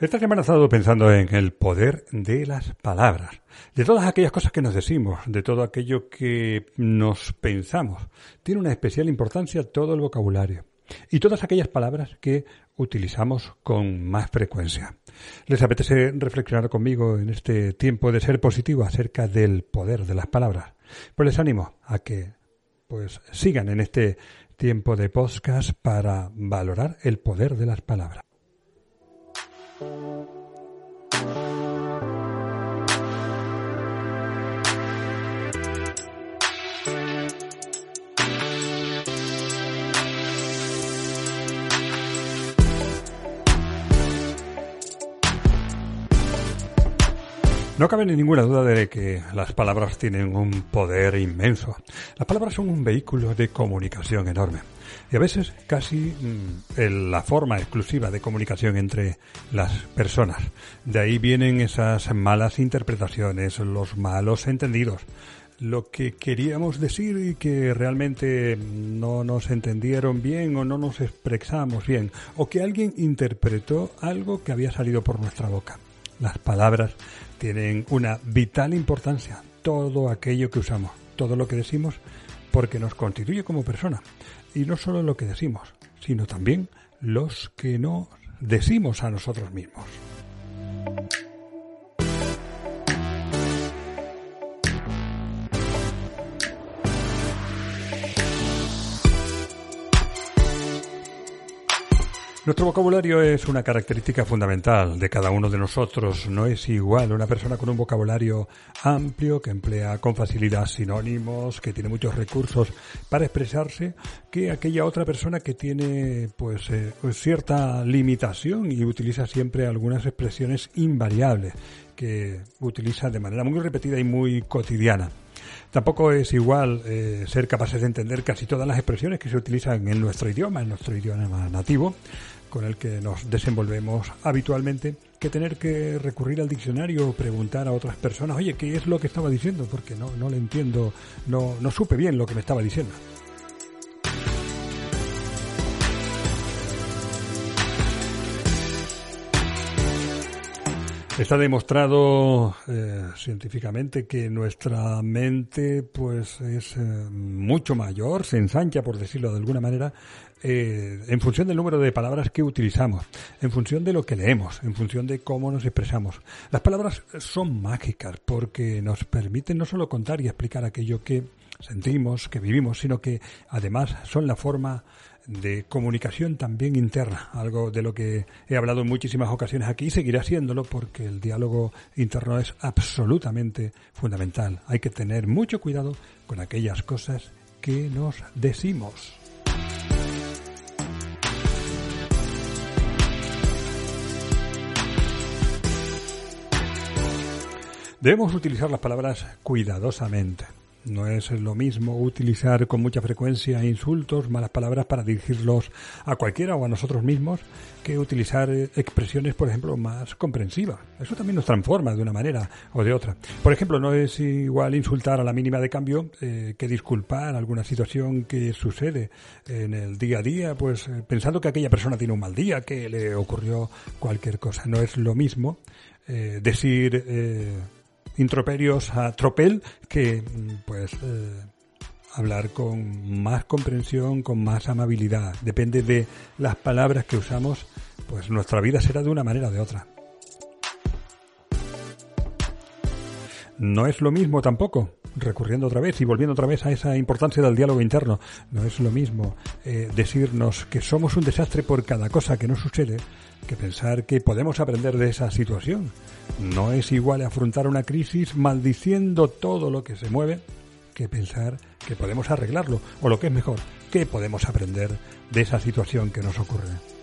Esta semana he estado pensando en el poder de las palabras, de todas aquellas cosas que nos decimos, de todo aquello que nos pensamos. Tiene una especial importancia todo el vocabulario y todas aquellas palabras que utilizamos con más frecuencia. ¿Les apetece reflexionar conmigo en este tiempo de ser positivo acerca del poder de las palabras? Pues les animo a que pues sigan en este tiempo de podcast para valorar el poder de las palabras. Thank you. No cabe ninguna duda de que las palabras tienen un poder inmenso. Las palabras son un vehículo de comunicación enorme y a veces casi mm, la forma exclusiva de comunicación entre las personas. De ahí vienen esas malas interpretaciones, los malos entendidos, lo que queríamos decir y que realmente no nos entendieron bien o no nos expresamos bien, o que alguien interpretó algo que había salido por nuestra boca. Las palabras tienen una vital importancia, todo aquello que usamos, todo lo que decimos, porque nos constituye como persona. Y no solo lo que decimos, sino también los que no decimos a nosotros mismos. Nuestro vocabulario es una característica fundamental de cada uno de nosotros. No es igual una persona con un vocabulario amplio, que emplea con facilidad sinónimos, que tiene muchos recursos para expresarse, que aquella otra persona que tiene pues eh, cierta limitación y utiliza siempre algunas expresiones invariables que utiliza de manera muy repetida y muy cotidiana. Tampoco es igual eh, ser capaces de entender casi todas las expresiones que se utilizan en nuestro idioma, en nuestro idioma nativo, con el que nos desenvolvemos habitualmente que tener que recurrir al diccionario o preguntar a otras personas, oye, ¿qué es lo que estaba diciendo? Porque no, no le entiendo, no, no supe bien lo que me estaba diciendo. Está demostrado eh, científicamente que nuestra mente pues es eh, mucho mayor, se ensancha por decirlo de alguna manera, eh, en función del número de palabras que utilizamos, en función de lo que leemos, en función de cómo nos expresamos. Las palabras son mágicas porque nos permiten no solo contar y explicar aquello que sentimos, que vivimos, sino que además son la forma de comunicación también interna, algo de lo que he hablado en muchísimas ocasiones aquí y seguiré haciéndolo porque el diálogo interno es absolutamente fundamental. Hay que tener mucho cuidado con aquellas cosas que nos decimos. Debemos utilizar las palabras cuidadosamente. No es lo mismo utilizar con mucha frecuencia insultos, malas palabras para dirigirlos a cualquiera o a nosotros mismos que utilizar expresiones, por ejemplo, más comprensivas. Eso también nos transforma de una manera o de otra. Por ejemplo, no es igual insultar a la mínima de cambio eh, que disculpar alguna situación que sucede en el día a día, pues eh, pensando que aquella persona tiene un mal día, que le ocurrió cualquier cosa. No es lo mismo eh, decir introperios a tropel que pues eh, hablar con más comprensión, con más amabilidad. Depende de las palabras que usamos, pues nuestra vida será de una manera o de otra. No es lo mismo tampoco, recurriendo otra vez y volviendo otra vez a esa importancia del diálogo interno, no es lo mismo eh, decirnos que somos un desastre por cada cosa que nos sucede que pensar que podemos aprender de esa situación. No es igual afrontar una crisis maldiciendo todo lo que se mueve que pensar que podemos arreglarlo o lo que es mejor, que podemos aprender de esa situación que nos ocurre.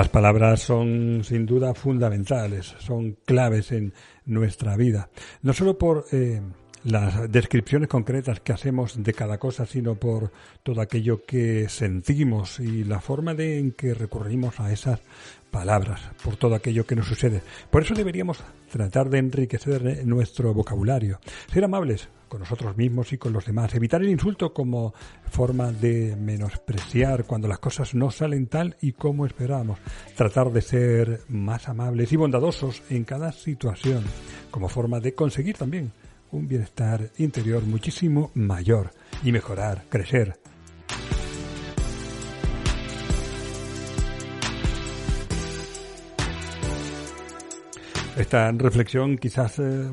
Las palabras son sin duda fundamentales, son claves en nuestra vida, no solo por eh, las descripciones concretas que hacemos de cada cosa, sino por todo aquello que sentimos y la forma de en que recurrimos a esas palabras, por todo aquello que nos sucede. Por eso deberíamos tratar de enriquecer nuestro vocabulario, ser amables con nosotros mismos y con los demás, evitar el insulto como forma de menospreciar cuando las cosas no salen tal y como esperamos, tratar de ser más amables y bondadosos en cada situación, como forma de conseguir también un bienestar interior muchísimo mayor y mejorar, crecer, Esta reflexión quizás eh,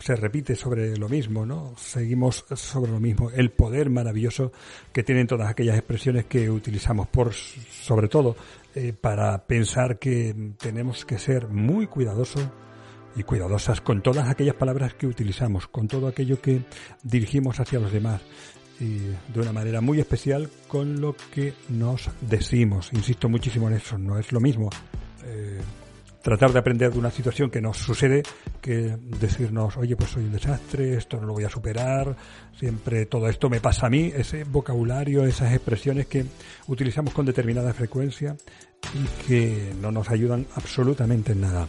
se repite sobre lo mismo, ¿no? Seguimos sobre lo mismo, el poder maravilloso que tienen todas aquellas expresiones que utilizamos, por sobre todo eh, para pensar que tenemos que ser muy cuidadosos y cuidadosas con todas aquellas palabras que utilizamos, con todo aquello que dirigimos hacia los demás y de una manera muy especial con lo que nos decimos. Insisto muchísimo en eso, no es lo mismo. Eh, tratar de aprender de una situación que nos sucede que decirnos, oye, pues soy un desastre, esto no lo voy a superar, siempre todo esto me pasa a mí, ese vocabulario, esas expresiones que utilizamos con determinada frecuencia y que no nos ayudan absolutamente en nada.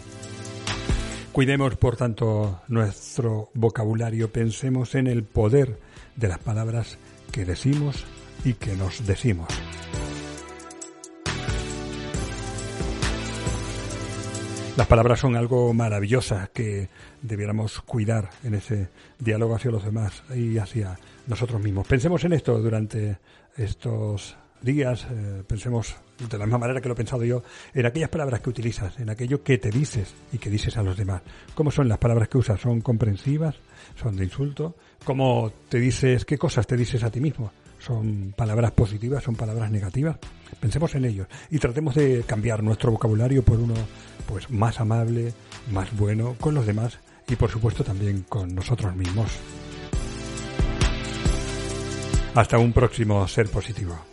Cuidemos, por tanto, nuestro vocabulario, pensemos en el poder de las palabras que decimos y que nos decimos. Las palabras son algo maravillosas que debiéramos cuidar en ese diálogo hacia los demás y hacia nosotros mismos. Pensemos en esto durante estos días, eh, pensemos de la misma manera que lo he pensado yo, en aquellas palabras que utilizas, en aquello que te dices y que dices a los demás. ¿Cómo son las palabras que usas? ¿Son comprensivas? ¿Son de insulto? ¿Cómo te dices, qué cosas te dices a ti mismo? ¿Son palabras positivas? ¿Son palabras negativas? Pensemos en ellos y tratemos de cambiar nuestro vocabulario por uno pues más amable, más bueno con los demás y por supuesto también con nosotros mismos. Hasta un próximo ser positivo.